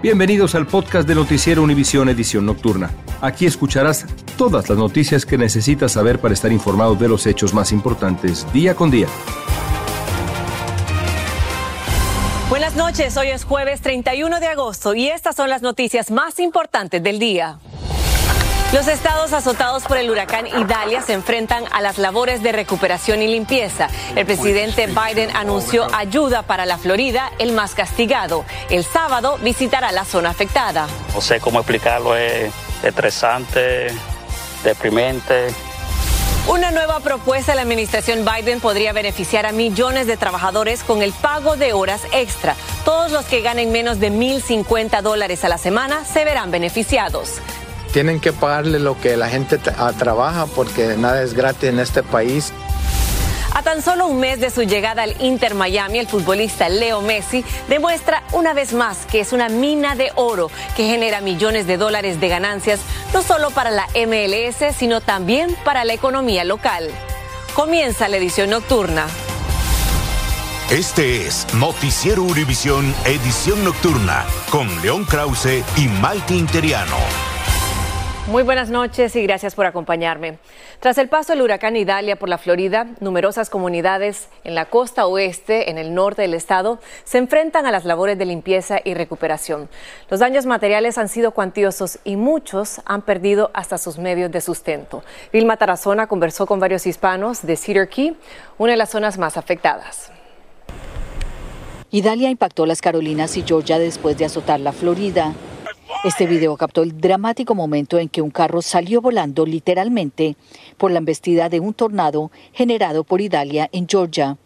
Bienvenidos al podcast de Noticiero Univisión Edición Nocturna. Aquí escucharás todas las noticias que necesitas saber para estar informado de los hechos más importantes día con día. Buenas noches, hoy es jueves 31 de agosto y estas son las noticias más importantes del día. Los estados azotados por el huracán Idalia se enfrentan a las labores de recuperación y limpieza. El presidente Biden anunció ayuda para la Florida, el más castigado. El sábado visitará la zona afectada. No sé cómo explicarlo, es estresante, deprimente. Una nueva propuesta de la administración Biden podría beneficiar a millones de trabajadores con el pago de horas extra. Todos los que ganen menos de 1.050 dólares a la semana se verán beneficiados tienen que pagarle lo que la gente trabaja porque nada es gratis en este país. A tan solo un mes de su llegada al Inter Miami, el futbolista Leo Messi demuestra una vez más que es una mina de oro que genera millones de dólares de ganancias no solo para la MLS, sino también para la economía local. Comienza la edición nocturna. Este es Noticiero Univisión Edición Nocturna con León Krause y Malti Interiano. Muy buenas noches y gracias por acompañarme. Tras el paso del huracán Idalia por la Florida, numerosas comunidades en la costa oeste, en el norte del estado, se enfrentan a las labores de limpieza y recuperación. Los daños materiales han sido cuantiosos y muchos han perdido hasta sus medios de sustento. Vilma Tarazona conversó con varios hispanos de Cedar Key, una de las zonas más afectadas. Idalia impactó las Carolinas y Georgia después de azotar la Florida. Este video captó el dramático momento en que un carro salió volando literalmente por la embestida de un tornado generado por Idalia en Georgia.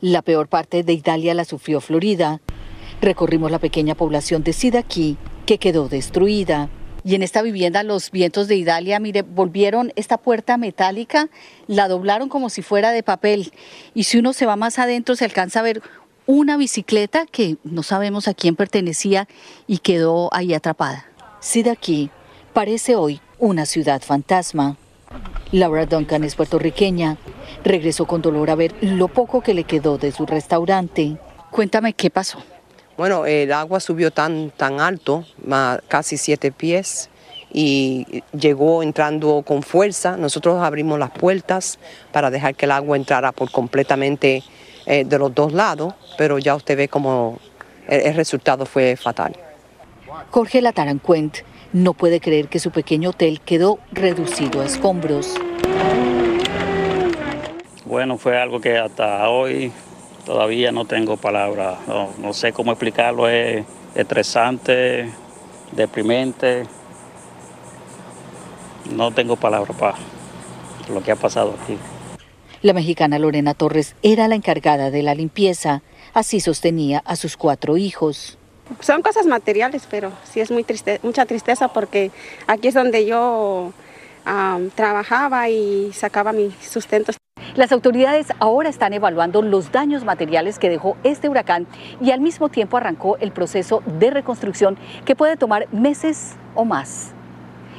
La peor parte de Idalia la sufrió Florida. Recorrimos la pequeña población de Sidaquí, que quedó destruida. Y en esta vivienda los vientos de Idalia, mire, volvieron esta puerta metálica, la doblaron como si fuera de papel. Y si uno se va más adentro se alcanza a ver una bicicleta que no sabemos a quién pertenecía y quedó ahí atrapada. aquí parece hoy una ciudad fantasma. Laura Duncan es puertorriqueña. Regresó con dolor a ver lo poco que le quedó de su restaurante. Cuéntame qué pasó. Bueno, el agua subió tan, tan alto, casi siete pies, y llegó entrando con fuerza. Nosotros abrimos las puertas para dejar que el agua entrara por completamente eh, de los dos lados, pero ya usted ve como el, resultado fue fatal. Jorge Latarancuent no puede creer que su pequeño hotel quedó reducido a escombros. Bueno, fue algo que hasta hoy todavía no tengo palabras. No, sé cómo explicarlo. Es estresante, deprimente. No tengo palabras para lo que ha pasado aquí. La mexicana Lorena Torres era la encargada de la limpieza, así sostenía a sus cuatro hijos. Son cosas materiales, pero sí es muy triste, mucha tristeza porque aquí es donde yo trabajaba y sacaba mi sustento. Las autoridades ahora están evaluando los daños materiales que dejó este huracán y al mismo tiempo arrancó el proceso de reconstrucción que puede tomar meses o más.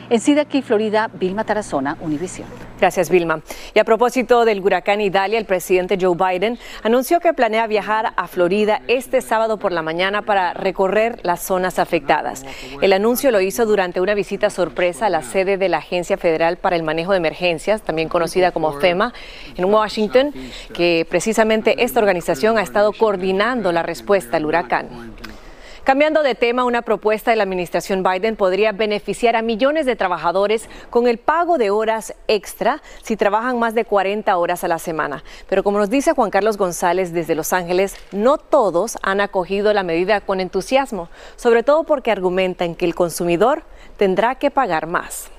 En Sida Key, Florida, Vilma Tarazona, Univisión. Gracias, Vilma. Y a propósito del huracán Idalia, el presidente Joe Biden anunció que planea viajar a Florida este sábado por la mañana para recorrer las zonas afectadas. El anuncio lo hizo durante una visita sorpresa a la sede de la Agencia Federal para el Manejo de Emergencias, también conocida como FEMA, en Washington, que precisamente esta organización ha estado coordinando la respuesta al huracán. Cambiando de tema, una propuesta de la administración Biden podría beneficiar a millones de trabajadores con el pago de horas extra si trabajan más de 40 horas a la semana. Pero como nos dice Juan Carlos González desde Los Ángeles, no todos han acogido la medida con entusiasmo, sobre todo porque argumentan que el consumidor tendrá que pagar más.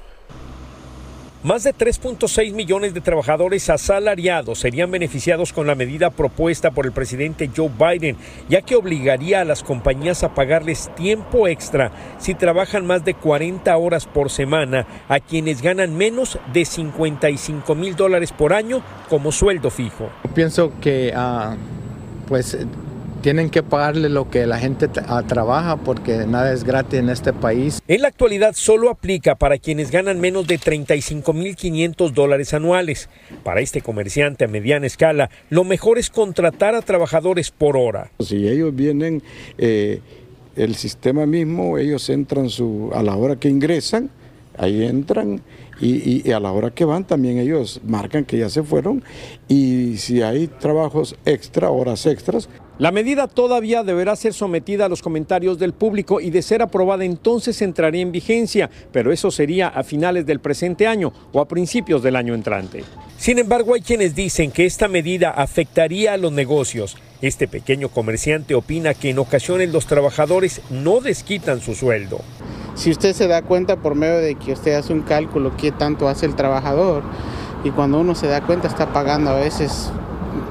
Más de 3.6 millones de trabajadores asalariados serían beneficiados con la medida propuesta por el presidente Joe Biden, ya que obligaría a las compañías a pagarles tiempo extra si trabajan más de 40 horas por semana a quienes ganan menos de 55 mil dólares por año como sueldo fijo. Pienso que ah, pues tienen que pagarle lo que la gente trabaja porque nada es gratis en este país. En la actualidad solo aplica para quienes ganan menos de 35.500 dólares anuales. Para este comerciante a mediana escala, lo mejor es contratar a trabajadores por hora. Si ellos vienen, eh, el sistema mismo, ellos entran su, a la hora que ingresan, ahí entran y, a la hora que van también ellos marcan que ya se fueron y si hay trabajos extra, horas extras. La medida todavía deberá ser sometida a los comentarios del público y de ser aprobada entonces entraría en vigencia, pero eso sería a finales del presente año o a principios del año entrante. Sin embargo, hay quienes dicen que esta medida afectaría a los negocios. Este pequeño comerciante opina que en ocasiones los trabajadores no desquitan su sueldo. Si usted se da cuenta por medio de que usted hace un cálculo qué tanto hace el trabajador y cuando uno se da cuenta está pagando a veces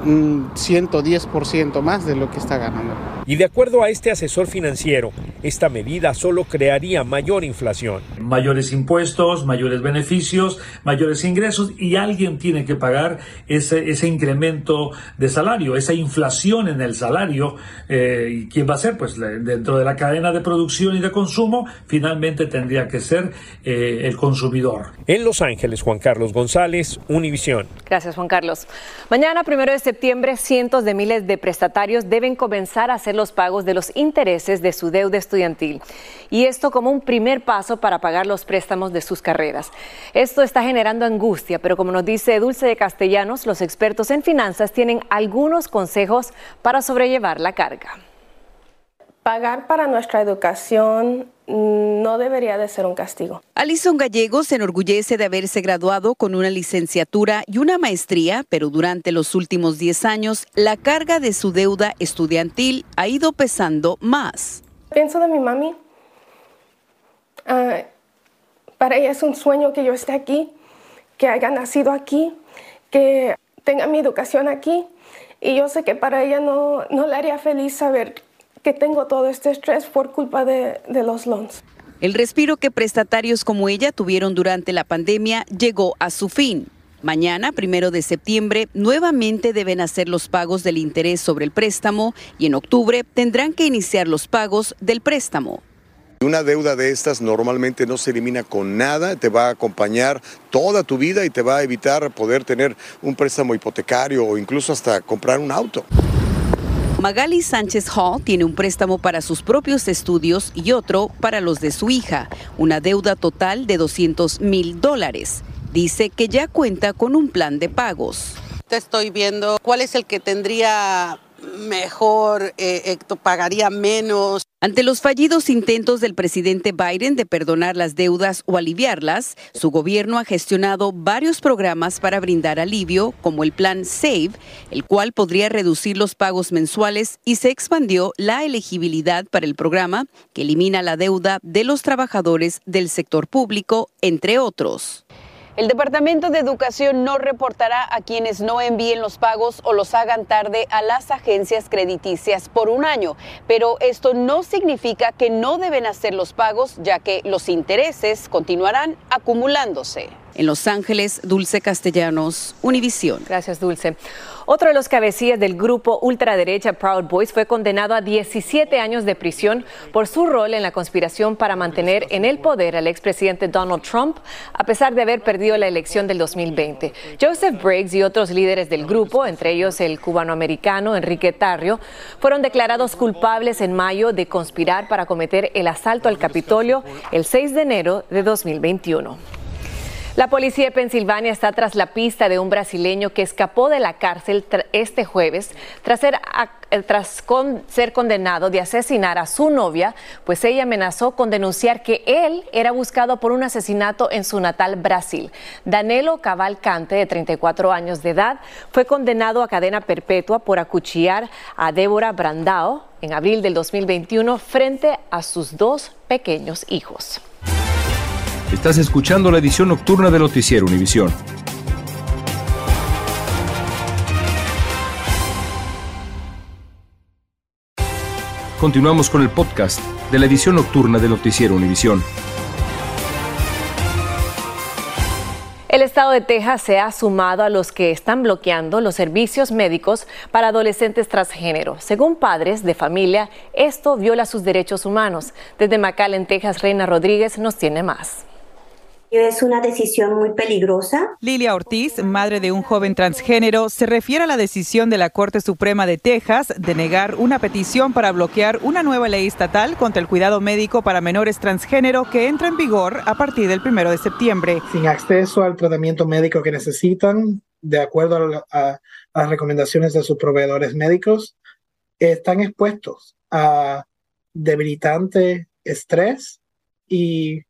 un 110% más de lo que está ganando. Y de acuerdo a este asesor financiero, esta medida solo crearía mayor inflación. Mayores impuestos, mayores beneficios, mayores ingresos y alguien tiene que pagar ese, ese incremento de salario, esa inflación en el salario. Eh, ¿Y quién va a ser? Pues dentro de la cadena de producción y de consumo, finalmente tendría que ser eh, el consumidor. En Los Ángeles, Juan Carlos González, Univisión. Gracias, Juan Carlos. Mañana, primero de septiembre, cientos de miles de prestatarios deben comenzar a hacer los pagos de los intereses de su deuda estudiantil. Y esto como un primer paso para pagar los préstamos de sus carreras. Esto está generando angustia, pero como nos dice Dulce de Castellanos, los expertos en finanzas tienen algunos consejos para sobrellevar la carga. Pagar para nuestra educación no debería de ser un castigo. Alison Gallegos se enorgullece de haberse graduado con una licenciatura y una maestría, pero durante los últimos 10 años la carga de su deuda estudiantil ha ido pesando más. Pienso de mi mami. Ah, para ella es un sueño que yo esté aquí, que haya nacido aquí, que tenga mi educación aquí. Y yo sé que para ella no, no le haría feliz saber que tengo todo este estrés por culpa de, de los loans. El respiro que prestatarios como ella tuvieron durante la pandemia llegó a su fin. Mañana, primero de septiembre, nuevamente deben hacer los pagos del interés sobre el préstamo y en octubre tendrán que iniciar los pagos del préstamo. Una deuda de estas normalmente no se elimina con nada, te va a acompañar toda tu vida y te va a evitar poder tener un préstamo hipotecario o incluso hasta comprar un auto. Magali Sánchez Hall tiene un préstamo para sus propios estudios y otro para los de su hija, una deuda total de 200 mil dólares. Dice que ya cuenta con un plan de pagos. Te estoy viendo cuál es el que tendría mejor, eh, pagaría menos. Ante los fallidos intentos del presidente Biden de perdonar las deudas o aliviarlas, su gobierno ha gestionado varios programas para brindar alivio, como el plan SAVE, el cual podría reducir los pagos mensuales y se expandió la elegibilidad para el programa, que elimina la deuda de los trabajadores del sector público, entre otros. El Departamento de Educación no reportará a quienes no envíen los pagos o los hagan tarde a las agencias crediticias por un año, pero esto no significa que no deben hacer los pagos, ya que los intereses continuarán acumulándose. En Los Ángeles, Dulce Castellanos, Univisión. Gracias, Dulce. Otro de los cabecillas del grupo ultraderecha Proud Boys fue condenado a 17 años de prisión por su rol en la conspiración para mantener en el poder al expresidente Donald Trump, a pesar de haber perdido la elección del 2020. Joseph Briggs y otros líderes del grupo, entre ellos el cubanoamericano Enrique Tarrio, fueron declarados culpables en mayo de conspirar para cometer el asalto al Capitolio el 6 de enero de 2021. La policía de Pensilvania está tras la pista de un brasileño que escapó de la cárcel este jueves tras, ser, eh, tras ser condenado de asesinar a su novia, pues ella amenazó con denunciar que él era buscado por un asesinato en su natal Brasil. Danilo Cavalcante, de 34 años de edad, fue condenado a cadena perpetua por acuchillar a Débora Brandao en abril del 2021 frente a sus dos pequeños hijos. Estás escuchando la edición nocturna de Noticiero Univisión. Continuamos con el podcast de la edición nocturna de Noticiero Univisión. El estado de Texas se ha sumado a los que están bloqueando los servicios médicos para adolescentes transgénero. Según padres de familia, esto viola sus derechos humanos. Desde McAllen, Texas, Reina Rodríguez nos tiene más. Es una decisión muy peligrosa. Lilia Ortiz, madre de un joven transgénero, se refiere a la decisión de la Corte Suprema de Texas de negar una petición para bloquear una nueva ley estatal contra el cuidado médico para menores transgénero que entra en vigor a partir del primero de septiembre. Sin acceso al tratamiento médico que necesitan, de acuerdo a, a las recomendaciones de sus proveedores médicos, están expuestos a debilitante estrés y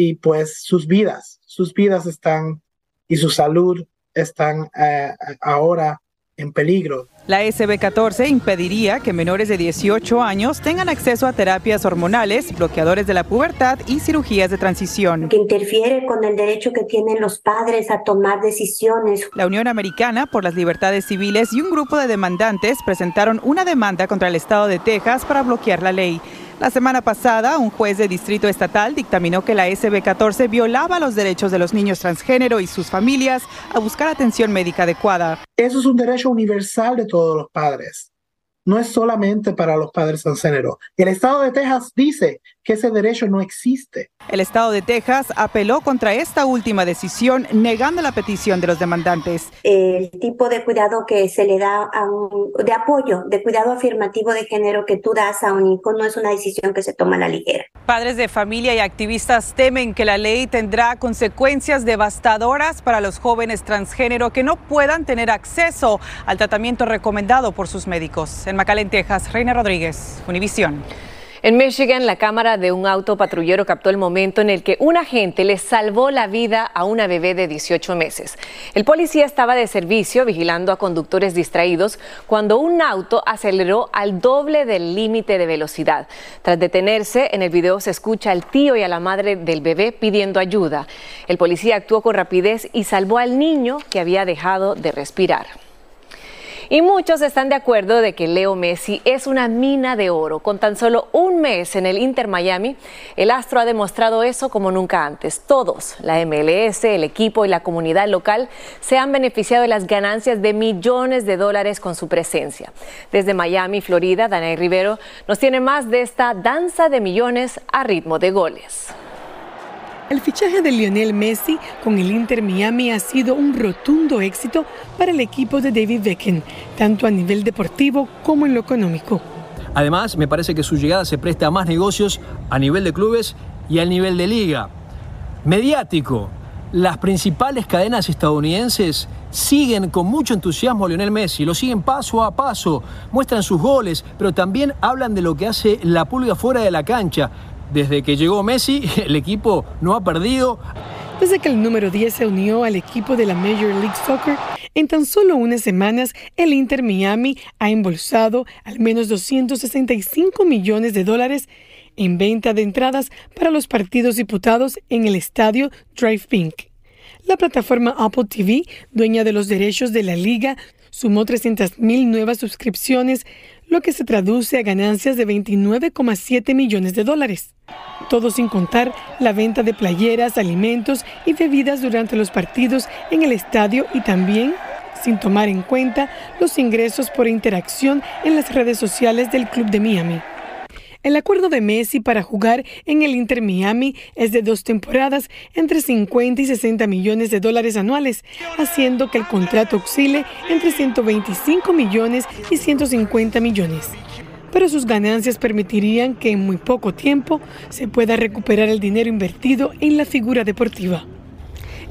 y pues sus vidas, sus vidas están y su salud están eh, ahora en peligro. La SB14 impediría que menores de 18 años tengan acceso a terapias hormonales, bloqueadores de la pubertad y cirugías de transición. Que interfiere con el derecho que tienen los padres a tomar decisiones. La Unión Americana por las Libertades Civiles y un grupo de demandantes presentaron una demanda contra el Estado de Texas para bloquear la ley. La semana pasada, un juez de distrito estatal dictaminó que la SB14 violaba los derechos de los niños transgénero y sus familias a buscar atención médica adecuada. Eso es un derecho universal de todos los padres no es solamente para los padres transgénero. El estado de Texas dice que ese derecho no existe. El estado de Texas apeló contra esta última decisión, negando la petición de los demandantes. El tipo de cuidado que se le da a un, de apoyo, de cuidado afirmativo de género que tú das a un hijo no es una decisión que se toma a la ligera. Padres de familia y activistas temen que la ley tendrá consecuencias devastadoras para los jóvenes transgénero que no puedan tener acceso al tratamiento recomendado por sus médicos. En McAllen, Texas, Reina Rodríguez, Univisión. En Michigan, la cámara de un auto patrullero captó el momento en el que un agente le salvó la vida a una bebé de 18 meses. El policía estaba de servicio vigilando a conductores distraídos cuando un auto aceleró al doble del límite de velocidad. Tras detenerse, en el video se escucha al tío y a la madre del bebé pidiendo ayuda. El policía actuó con rapidez y salvó al niño que había dejado de respirar. Y muchos están de acuerdo de que Leo Messi es una mina de oro. Con tan solo un mes en el Inter Miami, el astro ha demostrado eso como nunca antes. Todos, la MLS, el equipo y la comunidad local, se han beneficiado de las ganancias de millones de dólares con su presencia. Desde Miami, Florida, Daniel Rivero nos tiene más de esta danza de millones a ritmo de goles. El fichaje de Lionel Messi con el Inter Miami ha sido un rotundo éxito para el equipo de David Beckham, tanto a nivel deportivo como en lo económico. Además, me parece que su llegada se presta a más negocios a nivel de clubes y al nivel de liga. Mediático. Las principales cadenas estadounidenses siguen con mucho entusiasmo a Lionel Messi, lo siguen paso a paso, muestran sus goles, pero también hablan de lo que hace la pulga fuera de la cancha. Desde que llegó Messi, el equipo no ha perdido. Desde que el número 10 se unió al equipo de la Major League Soccer, en tan solo unas semanas, el Inter Miami ha embolsado al menos 265 millones de dólares en venta de entradas para los partidos diputados en el estadio Drive Pink. La plataforma Apple TV, dueña de los derechos de la liga, sumó 300.000 nuevas suscripciones, lo que se traduce a ganancias de 29,7 millones de dólares. Todo sin contar la venta de playeras, alimentos y bebidas durante los partidos en el estadio y también sin tomar en cuenta los ingresos por interacción en las redes sociales del Club de Miami. El acuerdo de Messi para jugar en el Inter Miami es de dos temporadas entre 50 y 60 millones de dólares anuales, haciendo que el contrato oscile entre 125 millones y 150 millones. Pero sus ganancias permitirían que en muy poco tiempo se pueda recuperar el dinero invertido en la figura deportiva.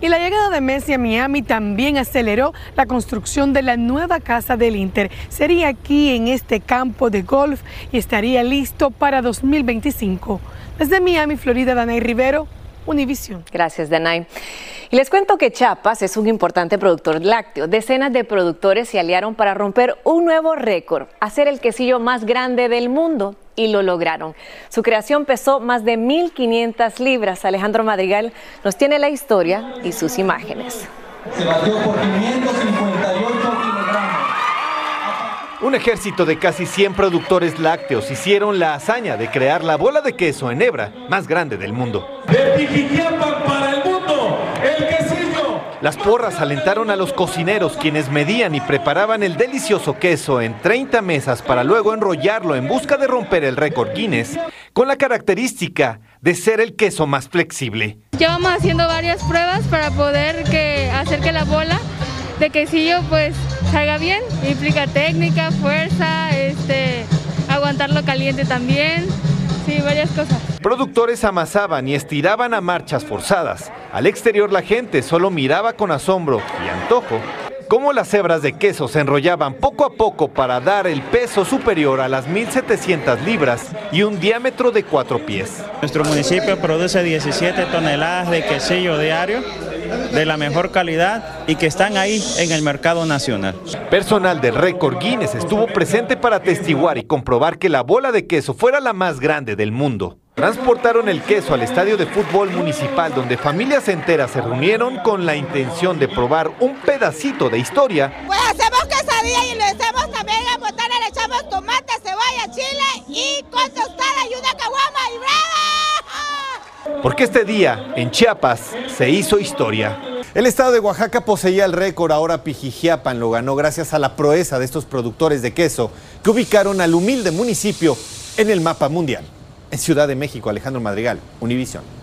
Y la llegada de Messi a Miami también aceleró la construcción de la nueva casa del Inter. Sería aquí en este campo de golf y estaría listo para 2025. Desde Miami, Florida, Danay Rivero, Univision. Gracias, Danay. Y les cuento que Chiapas es un importante productor lácteo. Decenas de productores se aliaron para romper un nuevo récord, hacer el quesillo más grande del mundo y lo lograron. Su creación pesó más de 1.500 libras. Alejandro Madrigal nos tiene la historia y sus imágenes. Se batió por 558 kilogramos. Un ejército de casi 100 productores lácteos hicieron la hazaña de crear la bola de queso en hebra más grande del mundo. De para el. Las porras alentaron a los cocineros quienes medían y preparaban el delicioso queso en 30 mesas para luego enrollarlo en busca de romper el récord Guinness con la característica de ser el queso más flexible. Llevamos haciendo varias pruebas para poder que, hacer que la bola de quesillo pues salga bien. Implica técnica, fuerza, este, aguantarlo caliente también. Sí, varias cosas. Productores amasaban y estiraban a marchas forzadas. Al exterior la gente solo miraba con asombro y antojo cómo las hebras de queso se enrollaban poco a poco para dar el peso superior a las 1.700 libras y un diámetro de 4 pies. Nuestro municipio produce 17 toneladas de quesillo diario de la mejor calidad y que están ahí en el mercado nacional. Personal del récord Guinness estuvo presente para atestiguar y comprobar que la bola de queso fuera la más grande del mundo. Transportaron el queso al estadio de fútbol municipal donde familias enteras se reunieron con la intención de probar un pedacito de historia. Pues hacemos quesadilla y lo hacemos también en botana, le echamos tomate, cebolla, chile y con tostada y una caguama y brava. Porque este día en Chiapas se hizo historia. El estado de Oaxaca poseía el récord, ahora Pijijiapan lo ganó gracias a la proeza de estos productores de queso que ubicaron al humilde municipio en el mapa mundial. En Ciudad de México, Alejandro Madrigal, Univision.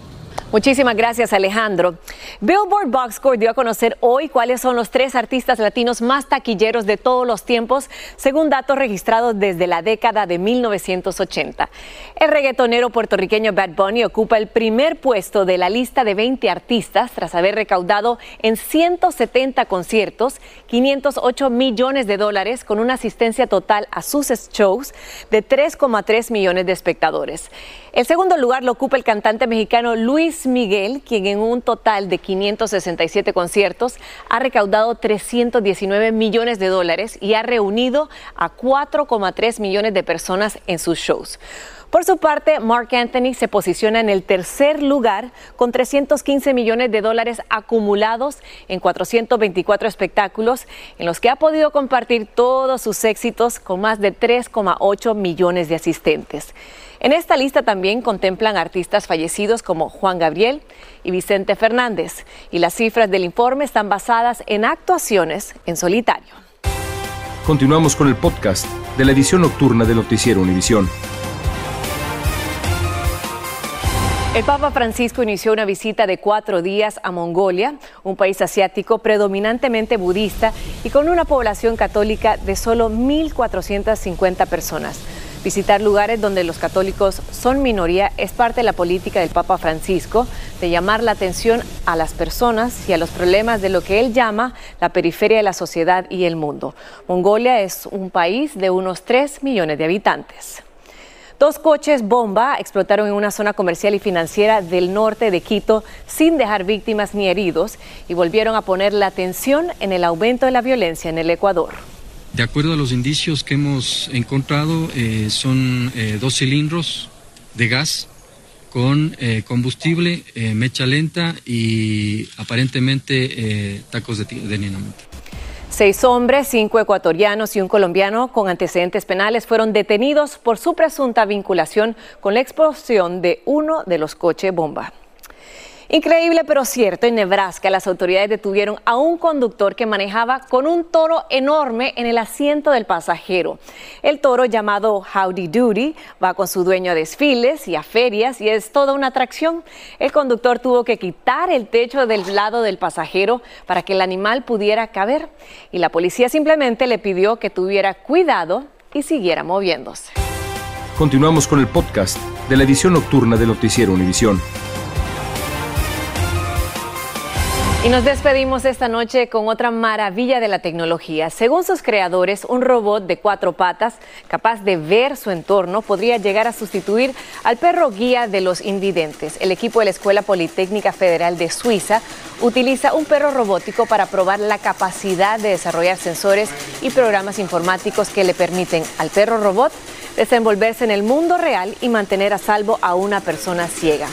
Muchísimas gracias, Alejandro. Billboard Boxcore dio a conocer hoy cuáles son los tres artistas latinos más taquilleros de todos los tiempos, según datos registrados desde la década de 1980. El reggaetonero puertorriqueño Bad Bunny ocupa el primer puesto de la lista de 20 artistas tras haber recaudado en 170 conciertos 508 millones de dólares con una asistencia total a sus shows de 3,3 millones de espectadores. El segundo lugar lo ocupa el cantante mexicano Luis Miguel, quien en un total de 567 conciertos ha recaudado 319 millones de dólares y ha reunido a 4,3 millones de personas en sus shows. Por su parte, Mark Anthony se posiciona en el tercer lugar con 315 millones de dólares acumulados en 424 espectáculos en los que ha podido compartir todos sus éxitos con más de 3,8 millones de asistentes. En esta lista también contemplan artistas fallecidos como Juan Gabriel y Vicente Fernández, y las cifras del informe están basadas en actuaciones en solitario. Continuamos con el podcast de la edición nocturna de Noticiero Univisión. El Papa Francisco inició una visita de cuatro días a Mongolia, un país asiático predominantemente budista y con una población católica de solo 1.450 personas. Visitar lugares donde los católicos son minoría es parte de la política del Papa Francisco de llamar la atención a las personas y a los problemas de lo que él llama la periferia de la sociedad y el mundo. Mongolia es un país de unos 3 millones de habitantes. Dos coches bomba explotaron en una zona comercial y financiera del norte de Quito sin dejar víctimas ni heridos y volvieron a poner la atención en el aumento de la violencia en el Ecuador. De acuerdo a los indicios que hemos encontrado, eh, son eh, dos cilindros de gas con eh, combustible, mecha lenta y aparentemente tacos de, de Seis hombres, cinco ecuatorianos y un colombiano con antecedentes penales fueron detenidos por su presunta vinculación con la explosión de uno de los coches bomba. Increíble pero cierto, en Nebraska las autoridades detuvieron a un conductor que manejaba con un toro enorme en el asiento del pasajero. El toro llamado Howdy Doody va con su dueño a desfiles y a ferias y es toda una atracción. El conductor tuvo que quitar el techo del lado del pasajero para que el animal pudiera caber y la policía simplemente le pidió que tuviera cuidado y siguiera moviéndose. Continuamos con el podcast de la edición nocturna de Noticiero Univisión. Y nos despedimos esta noche con otra maravilla de la tecnología. Según sus creadores, un robot de cuatro patas capaz de ver su entorno podría llegar a sustituir al perro guía de los invidentes. El equipo de la Escuela Politécnica Federal de Suiza utiliza un perro robótico para probar la capacidad de desarrollar sensores y programas informáticos que le permiten al perro robot desenvolverse en el mundo real y mantener a salvo a una persona ciega.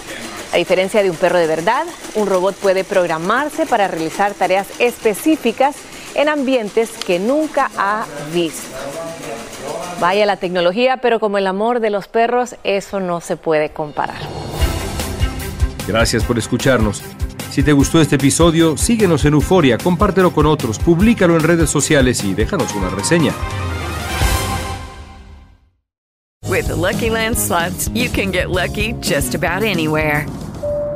A diferencia de un perro de verdad, un robot puede programarse para realizar tareas específicas en ambientes que nunca ha visto. Vaya la tecnología, pero como el amor de los perros, eso no se puede comparar. Gracias por escucharnos. Si te gustó este episodio, síguenos en Euforia, compártelo con otros, públicalo en redes sociales y déjanos una reseña. With the Lucky Land slots, you can get lucky just about anywhere.